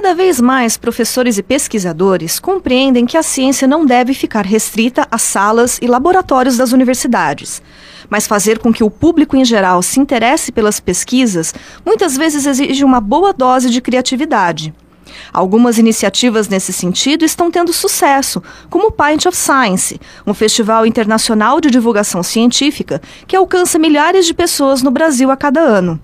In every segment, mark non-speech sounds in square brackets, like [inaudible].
Cada vez mais professores e pesquisadores compreendem que a ciência não deve ficar restrita às salas e laboratórios das universidades, mas fazer com que o público em geral se interesse pelas pesquisas muitas vezes exige uma boa dose de criatividade. Algumas iniciativas nesse sentido estão tendo sucesso, como o Pint of Science, um festival internacional de divulgação científica que alcança milhares de pessoas no Brasil a cada ano.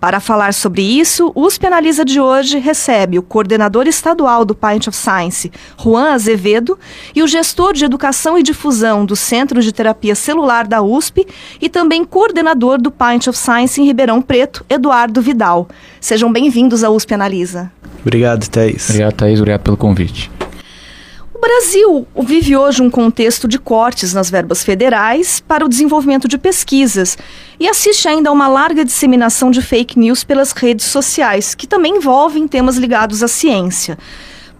Para falar sobre isso, o USP Analisa de hoje recebe o coordenador estadual do Pint of Science, Juan Azevedo, e o gestor de educação e difusão do Centro de Terapia Celular da USP e também coordenador do Pint of Science em Ribeirão Preto, Eduardo Vidal. Sejam bem-vindos à USP Analisa. Obrigado, Thaís. Obrigado, Thaís. Obrigado pelo convite. O Brasil vive hoje um contexto de cortes nas verbas federais para o desenvolvimento de pesquisas e assiste ainda a uma larga disseminação de fake news pelas redes sociais, que também envolvem temas ligados à ciência.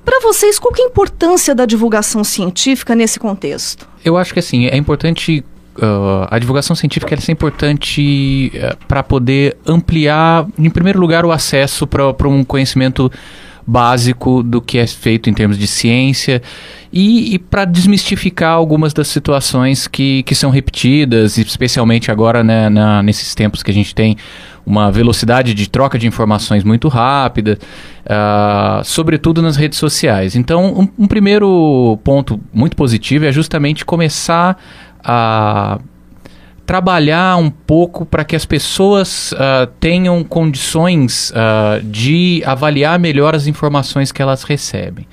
Para vocês, qual é a importância da divulgação científica nesse contexto? Eu acho que assim, é importante Uh, a divulgação científica é importante uh, para poder ampliar, em primeiro lugar, o acesso para um conhecimento básico do que é feito em termos de ciência e, e para desmistificar algumas das situações que, que são repetidas, especialmente agora né, na, nesses tempos que a gente tem uma velocidade de troca de informações muito rápida, uh, sobretudo nas redes sociais. Então, um, um primeiro ponto muito positivo é justamente começar a trabalhar um pouco para que as pessoas uh, tenham condições uh, de avaliar melhor as informações que elas recebem.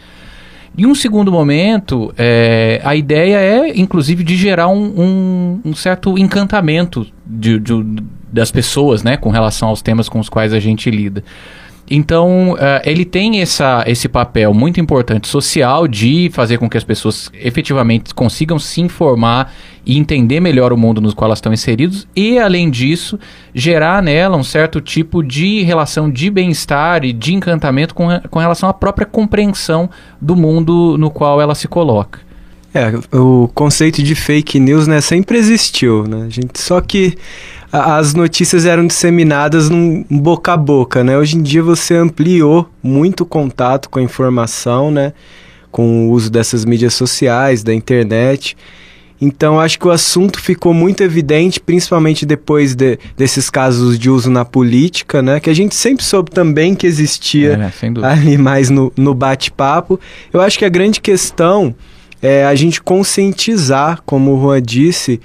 Em um segundo momento, é, a ideia é, inclusive, de gerar um, um, um certo encantamento de, de, das pessoas né, com relação aos temas com os quais a gente lida. Então, uh, ele tem essa, esse papel muito importante social de fazer com que as pessoas efetivamente consigam se informar e entender melhor o mundo no qual elas estão inseridos e, além disso, gerar nela um certo tipo de relação de bem-estar e de encantamento com, com relação à própria compreensão do mundo no qual ela se coloca. É, o conceito de fake news né, sempre existiu, né? gente, só que as notícias eram disseminadas num boca a boca, né? Hoje em dia você ampliou muito o contato com a informação, né? Com o uso dessas mídias sociais, da internet. Então acho que o assunto ficou muito evidente, principalmente depois de, desses casos de uso na política, né? Que a gente sempre soube também que existia é, ali mais no, no bate-papo. Eu acho que a grande questão é a gente conscientizar, como o Juan disse,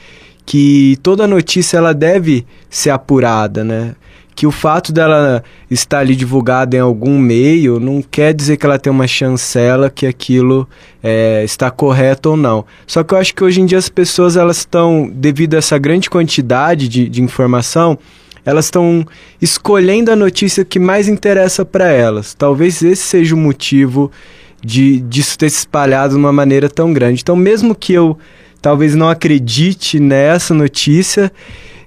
que toda notícia ela deve ser apurada, né? Que o fato dela estar ali divulgada em algum meio não quer dizer que ela tem uma chancela que aquilo é, está correto ou não. Só que eu acho que hoje em dia as pessoas elas estão, devido a essa grande quantidade de, de informação, elas estão escolhendo a notícia que mais interessa para elas. Talvez esse seja o motivo de disso ter se espalhado de uma maneira tão grande. Então, mesmo que eu talvez não acredite nessa notícia,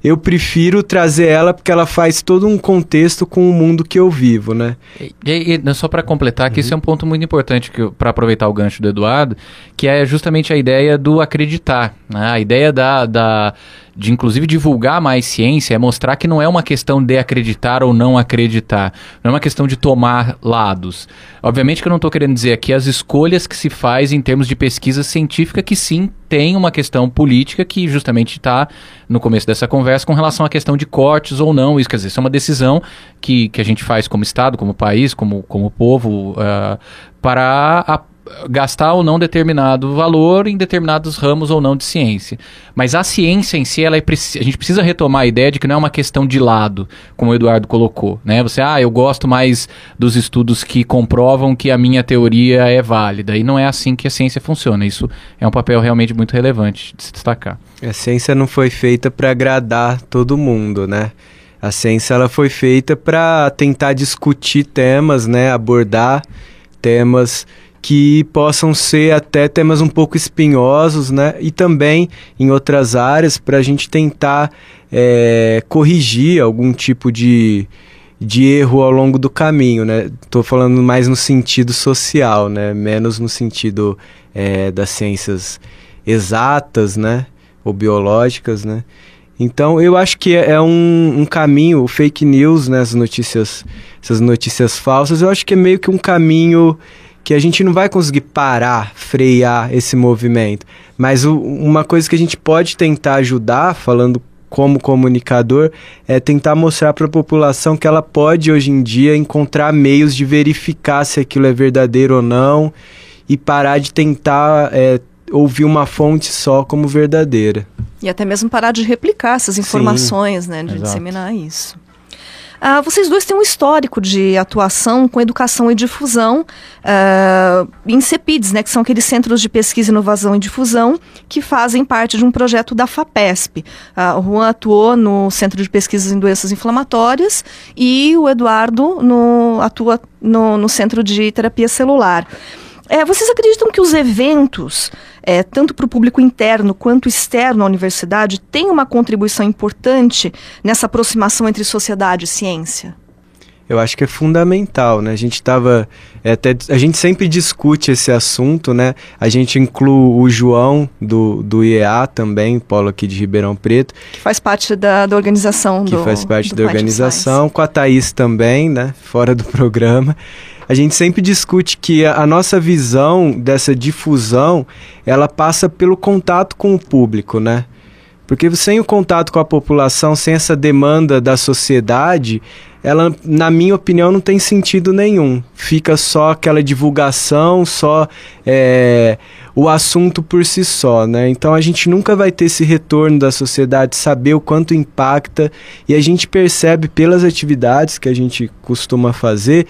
eu prefiro trazer ela porque ela faz todo um contexto com o mundo que eu vivo, né? E, e só para completar, que uhum. isso é um ponto muito importante para aproveitar o gancho do Eduardo, que é justamente a ideia do acreditar, né? a ideia da, da de inclusive divulgar mais ciência é mostrar que não é uma questão de acreditar ou não acreditar, não é uma questão de tomar lados. Obviamente que eu não estou querendo dizer aqui as escolhas que se faz em termos de pesquisa científica, que sim tem uma questão política que justamente está no começo dessa conversa com relação à questão de cortes ou não. Isso quer dizer, isso é uma decisão que, que a gente faz como Estado, como país, como, como povo, uh, para a gastar ou não determinado valor em determinados ramos ou não de ciência. Mas a ciência em si, ela é, a gente precisa retomar a ideia de que não é uma questão de lado, como o Eduardo colocou. Né? Você, ah, eu gosto mais dos estudos que comprovam que a minha teoria é válida. E não é assim que a ciência funciona. Isso é um papel realmente muito relevante de se destacar. A ciência não foi feita para agradar todo mundo, né? A ciência ela foi feita para tentar discutir temas, né, abordar temas que possam ser até temas um pouco espinhosos, né? E também em outras áreas para a gente tentar é, corrigir algum tipo de, de erro ao longo do caminho, né? Estou falando mais no sentido social, né? Menos no sentido é, das ciências exatas, né? Ou biológicas, né? Então eu acho que é, um, um caminho, o fake news, né? As notícias, essas notícias falsas, eu acho que é meio que um caminho que a gente não vai conseguir parar, frear esse movimento. Mas o, uma coisa que a gente pode tentar ajudar, falando como comunicador, é tentar mostrar para a população que ela pode hoje em dia encontrar meios de verificar se aquilo é verdadeiro ou não e parar de tentar é, ouvir uma fonte só como verdadeira. E até mesmo parar de replicar essas informações, Sim, né, de exato. disseminar isso. Uh, vocês dois têm um histórico de atuação com educação e difusão uh, em CEPIDs, né, que são aqueles centros de pesquisa, inovação e difusão que fazem parte de um projeto da FAPESP. Uh, o Juan atuou no Centro de Pesquisas em Doenças Inflamatórias e o Eduardo no, atua no, no Centro de Terapia Celular. É, vocês acreditam que os eventos, é, tanto para o público interno quanto externo à universidade, têm uma contribuição importante nessa aproximação entre sociedade e ciência? Eu acho que é fundamental, né? A gente estava é, até a gente sempre discute esse assunto, né? A gente inclui o João do, do IEA também, polo aqui de Ribeirão Preto, que faz parte da, da organização que do, faz parte da organização, com a Thaís também, né? Fora do [laughs] programa a gente sempre discute que a, nossa visão dessa difusão, ela passa pelo contato com o público, né? Porque sem o contato com a população, sem essa demanda da sociedade, ela, na minha opinião, não tem sentido nenhum. Fica só aquela divulgação, só é, o assunto por si só, né? Então a gente nunca vai ter esse retorno da sociedade, saber o quanto impacta, e a gente percebe pelas atividades que a gente costuma fazer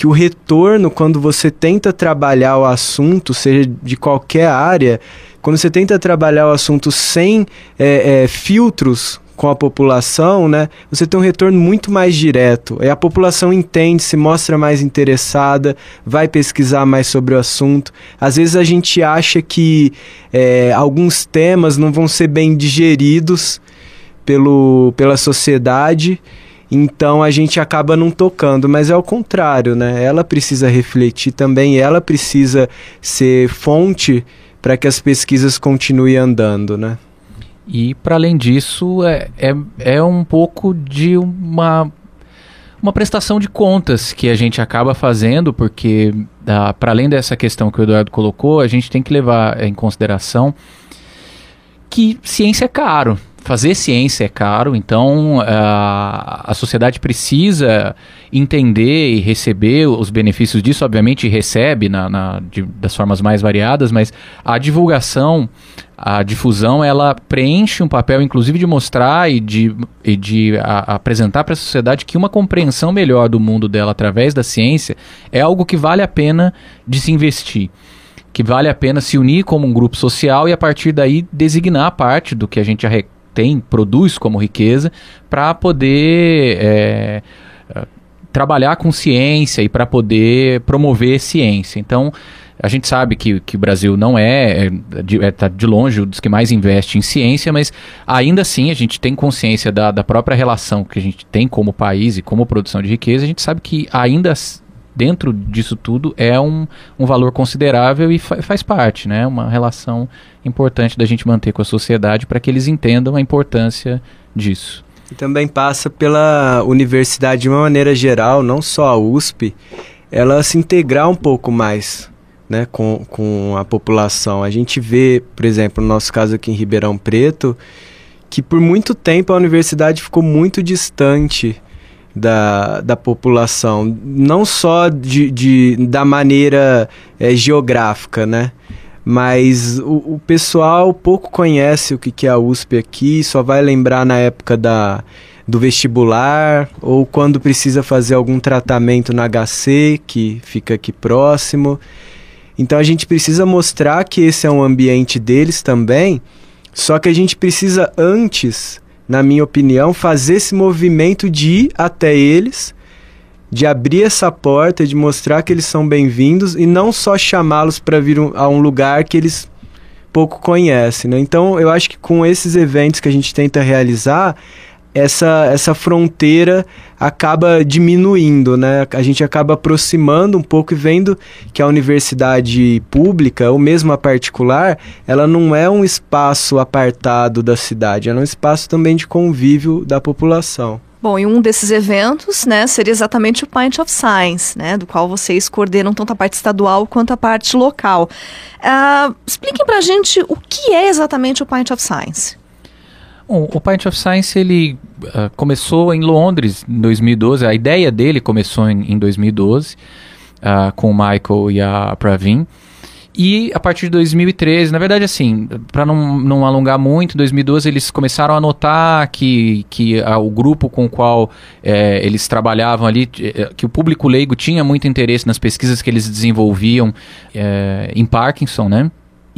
que o retorno, quando você tenta trabalhar o assunto, seja de qualquer área, quando você tenta trabalhar o assunto sem é, é, filtros com a população, né, você tem um retorno muito mais direto. E a população entende, se mostra mais interessada, vai pesquisar mais sobre o assunto. Às vezes a gente acha que é, alguns temas não vão ser bem digeridos pelo, pela sociedade então a gente acaba não tocando, mas é o contrário, né? Ela precisa refletir também, ela precisa ser fonte para que as pesquisas continuem andando, né? E para além disso, é, é, é um pouco de uma, uma prestação de contas que a gente acaba fazendo, porque para além dessa questão que o Eduardo colocou, a gente tem que levar em consideração que ciência é caro fazer ciência é caro, então a, a sociedade precisa entender e receber os benefícios disso, obviamente recebe na, na de, das formas mais variadas, mas a divulgação, a difusão, ela preenche um papel, inclusive, de mostrar e de, e de a, apresentar para a sociedade que uma compreensão melhor do mundo dela através da ciência é algo que vale a pena de se investir que vale a pena se unir como um grupo social e a partir daí designar parte do que a gente tem, produz como riqueza, para poder é, trabalhar com ciência e para poder promover ciência. Então, a gente sabe que, que o Brasil não é, é de, é, tá de longe dos que mais investe em ciência, mas ainda assim a gente tem consciência da, da própria relação que a gente tem como país e como produção de riqueza. A gente sabe que ainda dentro disso tudo é um, um valor considerável e fa faz parte, né? Uma relação importante da gente manter com a sociedade para que eles entendam a importância disso. E também passa pela universidade de uma maneira geral, não só a USP, ela se integrar um pouco mais né, com, com a população. A gente vê, por exemplo, no nosso caso aqui em Ribeirão Preto, que por muito tempo a universidade ficou muito distante da, da população, não só de, de da maneira é, geográfica, né? Mas o, o, pessoal pouco conhece o que, que é a USP aqui, só vai lembrar na época da, do vestibular ou quando precisa fazer algum tratamento na HC, que fica aqui próximo. Então a gente precisa mostrar que esse é um ambiente deles também, só que a gente precisa antes na minha opinião, fazer esse movimento de ir até eles de abrir essa porta, de mostrar que eles são bem-vindos e não só chamá-los para vir um, a um lugar que eles pouco conhecem. Né? Então, eu acho que com esses eventos que a gente tenta realizar, essa, essa fronteira acaba diminuindo, né? A gente acaba aproximando um pouco e vendo que a universidade pública, ou mesmo a particular, ela não é um espaço apartado da cidade, ela é um espaço também de convívio da população. Bom, e um desses eventos, né, seria exatamente o Pint of Science, né, do qual vocês coordenam tanto a parte estadual quanto a parte local. Uh, expliquem pra gente o que é exatamente o Pint of Science. Bom, o Pint of Science ele uh, começou em Londres em 2012. A ideia dele começou em, em 2012 uh, com o Michael e a Pravin. E a partir de 2013, na verdade, assim, para não, não alongar muito, em 2012 eles começaram a notar que, que o grupo com o qual é, eles trabalhavam ali, eh, que o público leigo tinha muito interesse nas pesquisas que eles desenvolviam é, em Parkinson, né?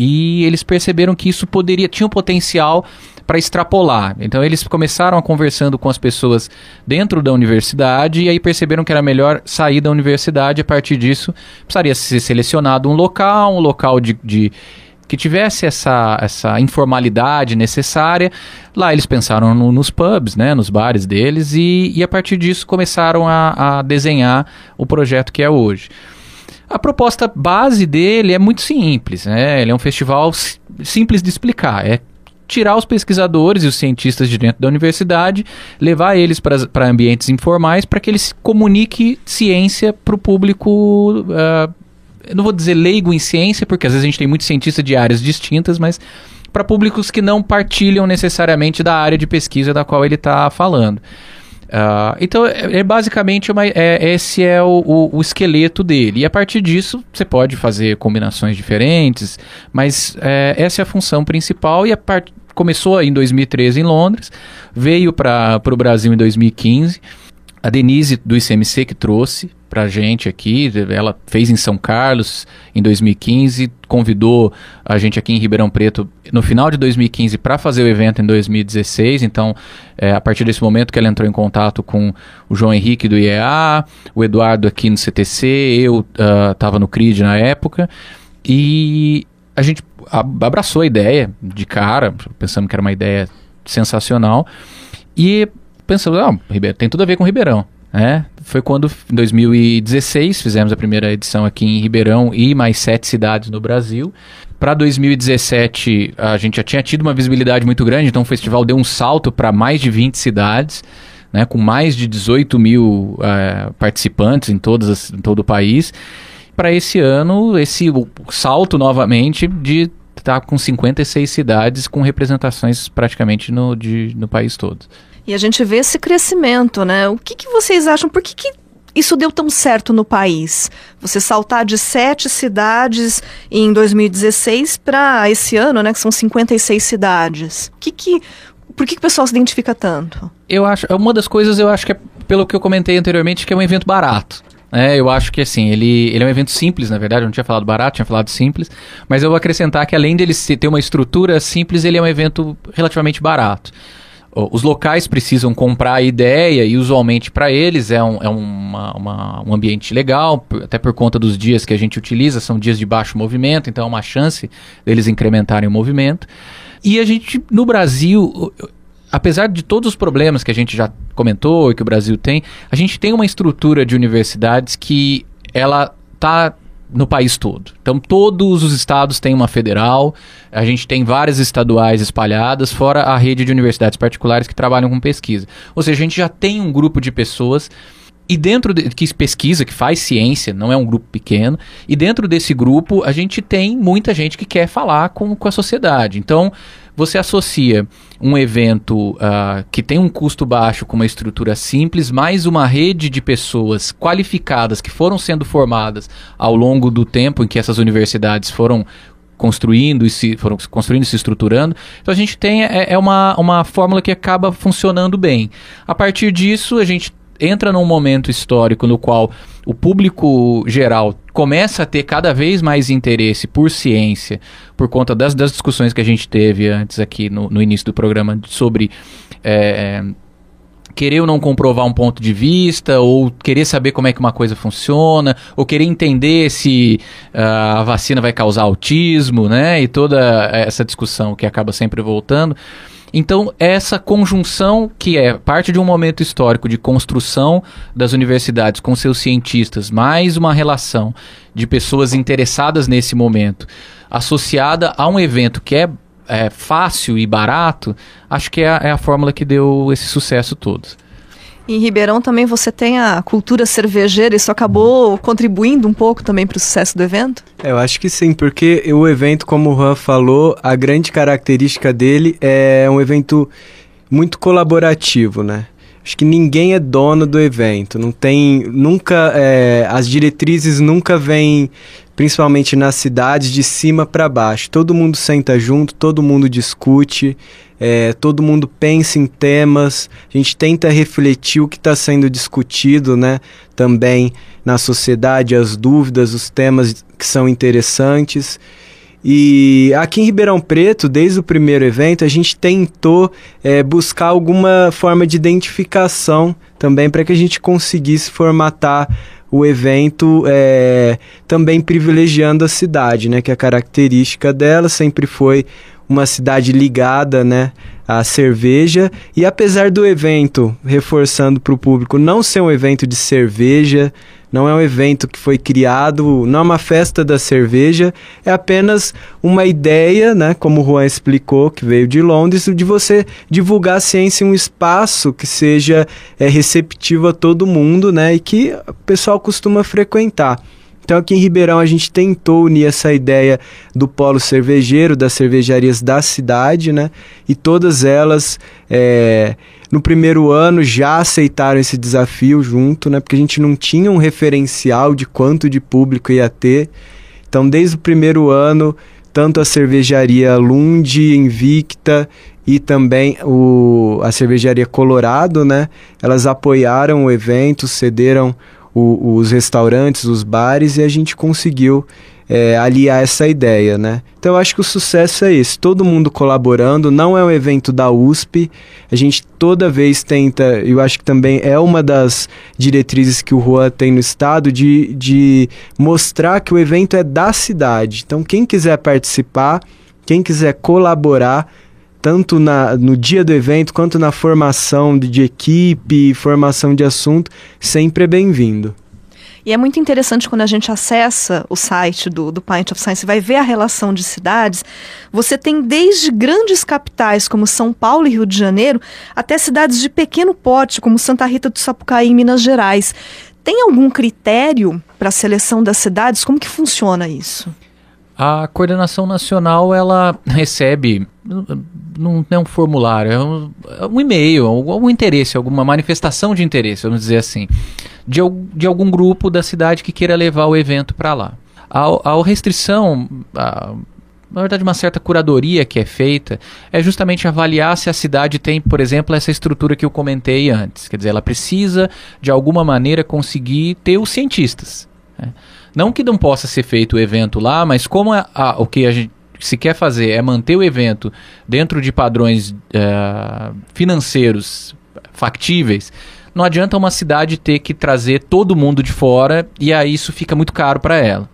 E eles perceberam que isso poderia tinha um potencial para extrapolar. Então eles começaram a conversando com as pessoas dentro da universidade e aí perceberam que era melhor sair da universidade. A partir disso, precisaria ser selecionado um local, um local de, de que tivesse essa, essa informalidade necessária. Lá eles pensaram no, nos pubs, né, nos bares deles, e, e a partir disso começaram a, a desenhar o projeto que é hoje. A proposta base dele é muito simples, né? Ele é um festival simples de explicar. É tirar os pesquisadores e os cientistas de dentro da universidade, levar eles para ambientes informais para que eles comuniquem ciência para o público. Uh, não vou dizer leigo em ciência, porque às vezes a gente tem muitos cientistas de áreas distintas, mas para públicos que não partilham necessariamente da área de pesquisa da qual ele está falando. Uh, então, é, é, basicamente uma, é, esse é o, o, o, esqueleto dele. E a partir disso, você pode fazer combinações diferentes, mas é, essa é a função principal. E a part... começou em 2013 em Londres, veio para o Brasil em 2015. A Denise do ICMC que trouxe pra gente aqui. Ela fez em São Carlos em 2015, convidou a gente aqui em Ribeirão Preto no final de 2015 para fazer o evento em 2016. Então, é, a partir desse momento que ela entrou em contato com o João Henrique do IEA, o Eduardo aqui no CTC, eu estava uh, no CRID na época. E a gente abraçou a ideia de cara, pensando que era uma ideia sensacional. E pensamos, ah, tem tudo a ver com Ribeirão. É, foi quando, em 2016, fizemos a primeira edição aqui em Ribeirão e mais sete cidades no Brasil. Para 2017, a gente já tinha tido uma visibilidade muito grande, então o festival deu um salto para mais de 20 cidades, né, com mais de 18 mil uh, participantes em, todas as, em todo o país. Para esse ano, esse salto novamente de estar tá com 56 cidades com representações praticamente no, de, no país todo. E a gente vê esse crescimento, né? O que, que vocês acham? Por que, que isso deu tão certo no país? Você saltar de sete cidades em 2016 para esse ano, né? Que são 56 cidades. O que que, por que, que o pessoal se identifica tanto? Eu acho, uma das coisas eu acho que é pelo que eu comentei anteriormente, que é um evento barato. É, eu acho que assim, ele, ele é um evento simples, na verdade, eu não tinha falado barato, tinha falado simples, mas eu vou acrescentar que além dele ter uma estrutura simples, ele é um evento relativamente barato os locais precisam comprar a ideia e usualmente para eles é, um, é uma, uma, um ambiente legal, até por conta dos dias que a gente utiliza, são dias de baixo movimento, então é uma chance deles incrementarem o movimento. E a gente, no Brasil, apesar de todos os problemas que a gente já comentou e que o Brasil tem, a gente tem uma estrutura de universidades que ela está no país todo. Então, todos os estados têm uma federal, a gente tem várias estaduais espalhadas, fora a rede de universidades particulares que trabalham com pesquisa. Ou seja, a gente já tem um grupo de pessoas e dentro de, que pesquisa, que faz ciência, não é um grupo pequeno, e dentro desse grupo a gente tem muita gente que quer falar com, com a sociedade. Então, você associa um evento uh, que tem um custo baixo com uma estrutura simples, mais uma rede de pessoas qualificadas que foram sendo formadas ao longo do tempo em que essas universidades foram construindo e se foram construindo e se estruturando. Então a gente tem é, é uma, uma fórmula que acaba funcionando bem. A partir disso, a gente entra num momento histórico no qual o público geral começa a ter cada vez mais interesse por ciência, por conta das, das discussões que a gente teve antes aqui no, no início do programa sobre é, querer ou não comprovar um ponto de vista, ou querer saber como é que uma coisa funciona, ou querer entender se uh, a vacina vai causar autismo, né? E toda essa discussão que acaba sempre voltando. Então, essa conjunção, que é parte de um momento histórico de construção das universidades com seus cientistas, mais uma relação de pessoas interessadas nesse momento, associada a um evento que é, é fácil e barato, acho que é a, é a fórmula que deu esse sucesso todo. Em Ribeirão também você tem a cultura cervejeira, isso acabou contribuindo um pouco também para o sucesso do evento? É, eu acho que sim, porque o evento, como o Juan falou, a grande característica dele é um evento muito colaborativo, né? Acho que ninguém é dono do evento, não tem, nunca, é, as diretrizes nunca vêm, principalmente nas cidades, de cima para baixo. Todo mundo senta junto, todo mundo discute, é, todo mundo pensa em temas, a gente tenta refletir o que está sendo discutido, né? Também na sociedade, as dúvidas, os temas que são interessantes. E aqui em Ribeirão Preto, desde o primeiro evento, a gente tentou é, buscar alguma forma de identificação também para que a gente conseguisse formatar o evento é, também privilegiando a cidade, né? Que a característica dela sempre foi uma cidade ligada, né, à cerveja. E apesar do evento, reforçando para o público, não ser um evento de cerveja, não é um evento que foi criado, não é uma festa da cerveja, é apenas uma ideia, né, como o Juan explicou, que veio de Londres, de você divulgar a ciência em um espaço que seja é, receptivo a todo mundo, né, e que o pessoal costuma frequentar. Então aqui em Ribeirão a gente tentou unir essa ideia do polo cervejeiro, das cervejarias da cidade, né? E todas elas é, no primeiro ano já aceitaram esse desafio junto, né? Porque a gente não tinha um referencial de quanto de público ia ter. Então desde o primeiro ano, tanto a cervejaria Lund, Invicta e também o, a cervejaria Colorado, né? Elas apoiaram o evento, cederam o, os restaurantes, os bares, e a gente conseguiu é, aliar essa ideia, né? Então eu acho que o sucesso é esse, todo mundo colaborando, não é um evento da USP, a gente toda vez tenta, eu acho que também é uma das diretrizes que o Juan tem no estado, de, de mostrar que o evento é da cidade. Então quem quiser participar, quem quiser colaborar, tanto na, no dia do evento quanto na formação de, de equipe, formação de assunto, sempre é bem-vindo. E é muito interessante quando a gente acessa o site do, do Pint of Science e vai ver a relação de cidades. Você tem desde grandes capitais como São Paulo e Rio de Janeiro, até cidades de pequeno porte como Santa Rita do Sapucaí em Minas Gerais. Tem algum critério para a seleção das cidades? Como que funciona isso? A coordenação nacional ela recebe não é um formulário, é um, é um e-mail, algum interesse, alguma manifestação de interesse, vamos dizer assim, de, de algum grupo da cidade que queira levar o evento para lá. A, a restrição, a, na verdade, uma certa curadoria que é feita é justamente avaliar se a cidade tem, por exemplo, essa estrutura que eu comentei antes. Quer dizer, ela precisa, de alguma maneira, conseguir ter os cientistas. Né? Não que não possa ser feito o evento lá, mas como a, a, o que a gente se quer fazer é manter o evento dentro de padrões uh, financeiros factíveis, não adianta uma cidade ter que trazer todo mundo de fora e aí isso fica muito caro para ela.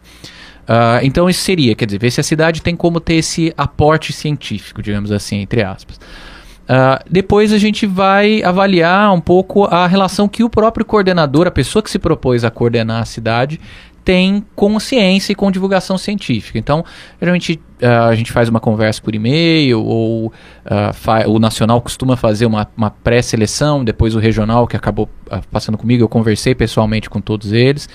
Uh, então isso seria, quer dizer, ver se a cidade tem como ter esse aporte científico, digamos assim, entre aspas. Uh, depois a gente vai avaliar um pouco a relação que o próprio coordenador, a pessoa que se propôs a coordenar a cidade, tem com ciência e com divulgação científica. Então, geralmente a gente faz uma conversa por e-mail, ou uh, o nacional costuma fazer uma, uma pré-seleção, depois o regional, que acabou uh, passando comigo, eu conversei pessoalmente com todos eles,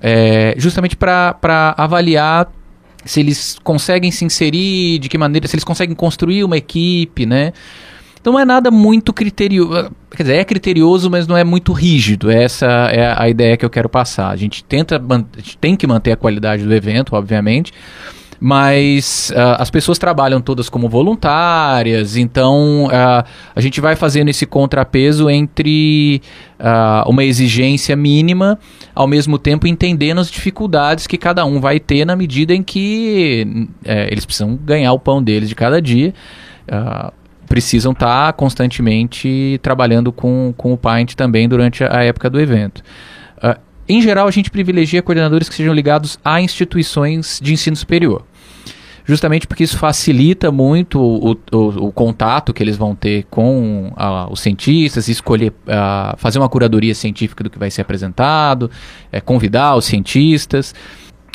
é, justamente para avaliar se eles conseguem se inserir, de que maneira, se eles conseguem construir uma equipe, né? Então não é nada muito criterioso. Quer dizer, é criterioso, mas não é muito rígido. Essa é a ideia que eu quero passar. A gente tenta, a gente tem que manter a qualidade do evento, obviamente. Mas uh, as pessoas trabalham todas como voluntárias, então uh, a gente vai fazendo esse contrapeso entre uh, uma exigência mínima, ao mesmo tempo entendendo as dificuldades que cada um vai ter na medida em que eh, eles precisam ganhar o pão deles de cada dia. Precisam estar tá constantemente trabalhando com, com o Paint também durante a época do evento. Uh, em geral, a gente privilegia coordenadores que sejam ligados a instituições de ensino superior justamente porque isso facilita muito o, o, o contato que eles vão ter com uh, os cientistas, escolher, uh, fazer uma curadoria científica do que vai ser apresentado, é, convidar os cientistas.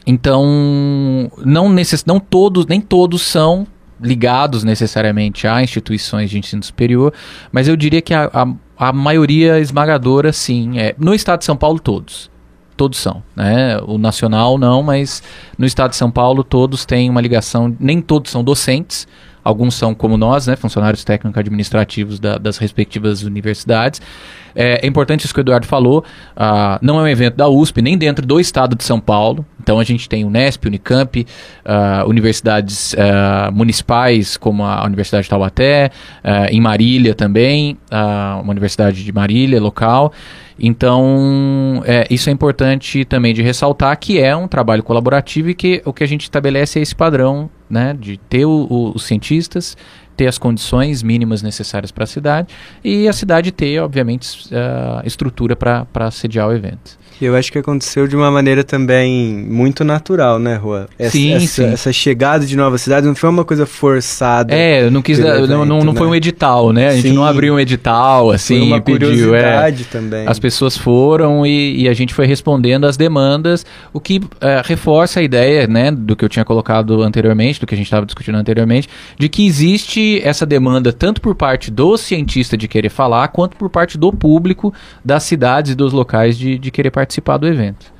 Então, não, necess, não todos, nem todos são ligados necessariamente a instituições de ensino superior, mas eu diria que a, a, a maioria esmagadora, sim. É, no estado de São Paulo, todos todos são, né? O nacional não, mas no estado de São Paulo todos têm uma ligação, nem todos são docentes, alguns são como nós, né, funcionários técnico-administrativos da, das respectivas universidades. É, é, importante isso que o Eduardo falou, uh, não é um evento da USP, nem dentro do estado de São Paulo, então a gente tem Unesp, Unicamp, uh, universidades uh, municipais como a Universidade de Taubaté, em Marília também, uma universidade de Marília local, então, é, isso é importante também de ressaltar que é um trabalho colaborativo e que o que a gente estabelece é esse padrão né, de ter o, o, os cientistas, ter as condições mínimas necessárias para a cidade e a cidade ter, obviamente, uh, estrutura para sediar o evento. Eu acho que aconteceu de uma maneira também muito natural, né, Rua? Essa, sim, essa, sim. essa chegada de nova cidade não foi uma coisa forçada. É, não quis, evento, não, não, não né? foi um edital, né? A gente sim. não abriu um edital, assim, foi uma pediu. Curiosidade é, também. As pessoas foram e, e, a gente foi respondendo às demandas, o que é, reforça a ideia, né, do que eu tinha colocado anteriormente, do que a gente estava discutindo anteriormente, de que existe essa demanda tanto por parte do cientista de querer falar, quanto por parte do público, das cidades e dos locais de, de querer participar participar do evento.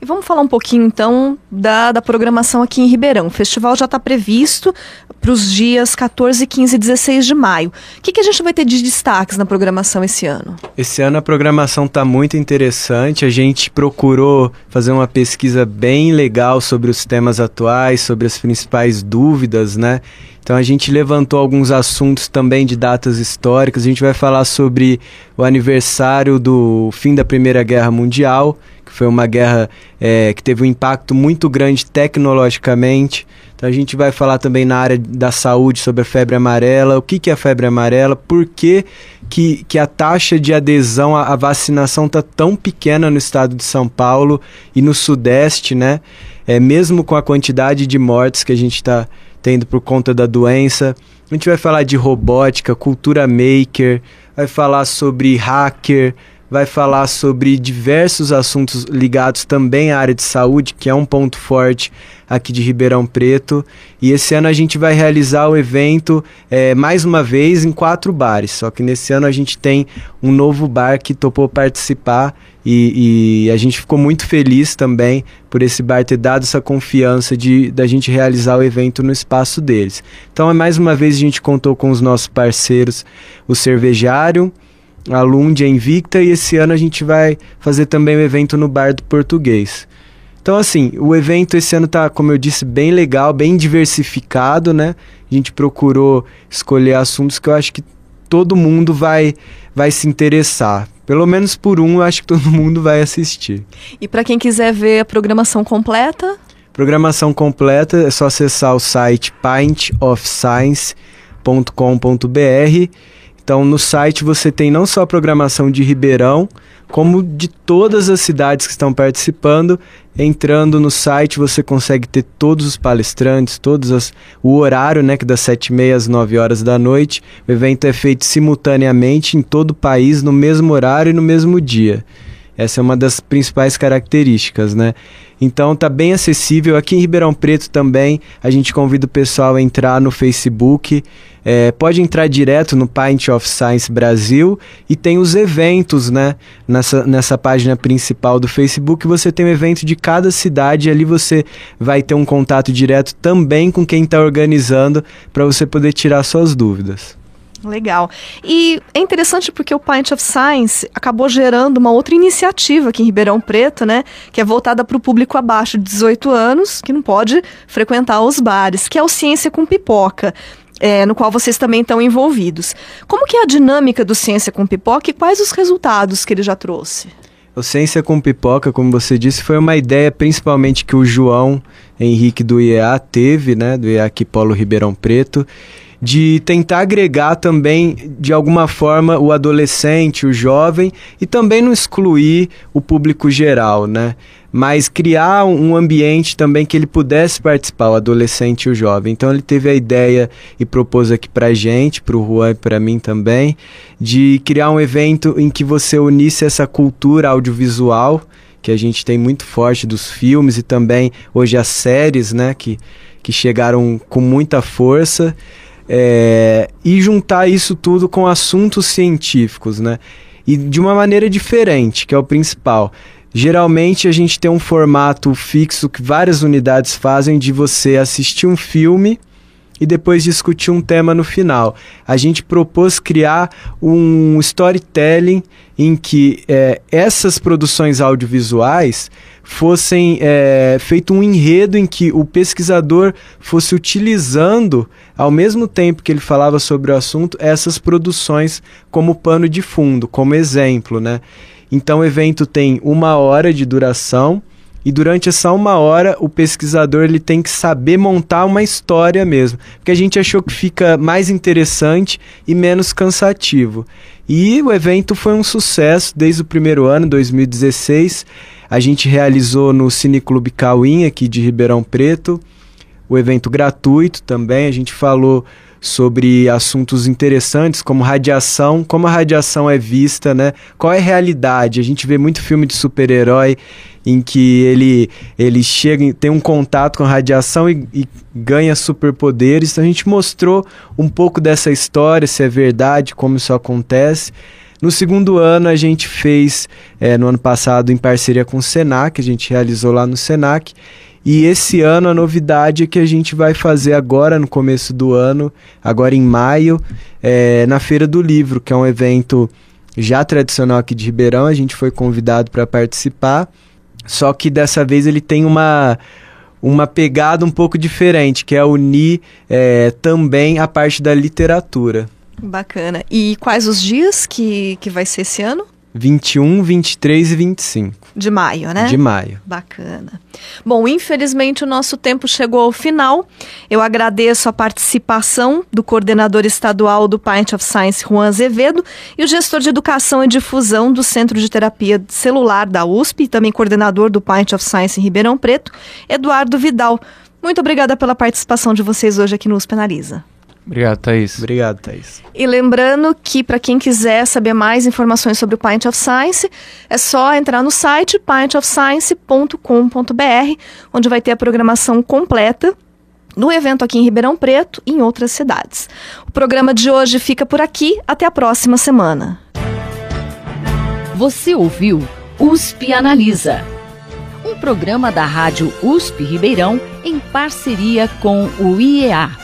E vamos falar um pouquinho então da, da programação aqui em Ribeirão. O festival já está previsto para os dias 14, 15 e 16 de maio. O que, que, a gente vai ter de destaques na programação esse ano? Esse ano a programação está muito interessante. A gente procurou fazer uma pesquisa bem legal sobre os temas atuais, sobre as principais dúvidas, né? Então a gente levantou alguns assuntos também de datas históricas. A gente vai falar sobre o aniversário do fim da Primeira Guerra Mundial, que foi uma guerra é, que teve um impacto muito grande tecnologicamente. Então a gente vai falar também na área da saúde sobre a febre amarela, o que, que é a febre amarela, por que, que, que a taxa de adesão à, à vacinação está tão pequena no estado de São Paulo e no Sudeste, né? É, mesmo com a quantidade de mortes que a gente está tendo por conta da doença. A gente vai falar de robótica, cultura maker, vai falar sobre hacker, vai falar sobre diversos assuntos ligados também à área de saúde, que é um ponto forte aqui de Ribeirão Preto. E esse ano a gente vai realizar o evento é, mais uma vez em quatro bares. Só que nesse ano a gente tem um novo bar que topou participar e, e, a gente ficou muito feliz também por esse bar ter dado essa confiança de da gente realizar o evento no espaço deles. Então, mais uma vez, a gente contou com os nossos parceiros, o Cervejário, a Lund, a Invicta, e esse ano a gente vai fazer também o evento no Bar do Português. Então, assim, o evento esse ano tá, como eu disse, bem legal, bem diversificado, né? A gente procurou escolher assuntos que eu acho que todo mundo vai, vai se interessar. Pelo menos por um, eu acho que todo mundo vai assistir. E para quem quiser ver a programação completa? Programação completa é só acessar o site pintofscience.com.br. Então, no site você tem não só a programação de Ribeirão, como de todas as cidades que estão participando. Entrando no site, você consegue ter todos os palestrantes, todos as, o horário, né, que das 7h30 às 9 horas da noite. O evento é feito simultaneamente em todo o país, no mesmo horário e no mesmo dia. Essa é uma das principais características, né? Então tá bem acessível. Aqui em Ribeirão Preto também a gente convida o pessoal a entrar no Facebook. É, pode entrar direto no Pint of Science Brasil e tem os eventos, né? Nessa, nessa página principal do Facebook você tem um evento de cada cidade ali você vai ter um contato direto também com quem está organizando para você poder tirar suas dúvidas. Legal. E é interessante porque o Pint of Science acabou gerando uma outra iniciativa aqui em Ribeirão Preto, né? Que é voltada para o público abaixo de 18 anos, que não pode frequentar os bares, que é o Ciência com Pipoca. É, no qual vocês também estão envolvidos. Como que é a dinâmica do Ciência com Pipoca e quais os resultados que ele já trouxe? O Ciência com Pipoca, como você disse, foi uma ideia principalmente que o João Henrique do IEA teve, né, do IEA aqui Polo Ribeirão Preto, de tentar agregar também, de alguma forma, o adolescente, o jovem, e também não excluir o público geral, né? Mas criar um ambiente também que ele pudesse participar, o adolescente e o jovem. Então ele teve a ideia e propôs aqui pra gente, pro Juan e pra mim também, de criar um evento em que você unisse essa cultura audiovisual, que a gente tem muito forte dos filmes e também hoje as séries, né, que, que chegaram com muita força, é, e juntar isso tudo com assuntos científicos, né? E de uma maneira diferente, que é o principal. Geralmente a gente tem um formato fixo que várias unidades fazem de você assistir um filme e depois discutir um tema no final. A gente propôs criar um storytelling em que é, essas produções audiovisuais fossem é, feito um enredo em que o pesquisador fosse utilizando, ao mesmo tempo que ele falava sobre o assunto, essas produções como pano de fundo, como exemplo, né? Então o evento tem uma hora de duração e durante essa uma hora o pesquisador ele tem que saber montar uma história mesmo, porque a gente achou que fica mais interessante e menos cansativo. E o evento foi um sucesso desde o primeiro ano, 2016. A gente realizou no Cineclube Cauim, aqui de Ribeirão Preto, o evento gratuito também. A gente falou sobre assuntos interessantes como radiação, como a radiação é vista, né? Qual é a realidade? A gente vê muito filme de super-herói em que ele, ele chega, tem um contato com a radiação e, e ganha superpoderes. Então a gente mostrou um pouco dessa história, se é verdade, como isso acontece. No segundo ano, a gente fez, é, no ano passado, em parceria com o Senac, a gente realizou lá no Senac. E esse ano a novidade é que a gente vai fazer agora, no começo do ano, agora em maio, é, na Feira do Livro, que é um evento já tradicional aqui de Ribeirão. A gente foi convidado para participar. Só que dessa vez ele tem uma, uma pegada um pouco diferente, que é unir é, também a parte da literatura. Bacana. E quais os dias que, que vai ser esse ano? 21, 23 e 25. De maio, né? De maio. Bacana. Bom, infelizmente o nosso tempo chegou ao final. Eu agradeço a participação do coordenador estadual do Pint of Science, Juan Azevedo, e o gestor de educação e difusão do Centro de Terapia Celular da USP, e também coordenador do Pint of Science em Ribeirão Preto, Eduardo Vidal. Muito obrigada pela participação de vocês hoje aqui no USP Analisa. Obrigado, Thaís. Obrigado, Thaís. E lembrando que para quem quiser saber mais informações sobre o Pint of Science, é só entrar no site pintofscience.com.br, onde vai ter a programação completa no evento aqui em Ribeirão Preto e em outras cidades. O programa de hoje fica por aqui. Até a próxima semana. Você ouviu USP Analisa, um programa da Rádio USP Ribeirão em parceria com o IEA.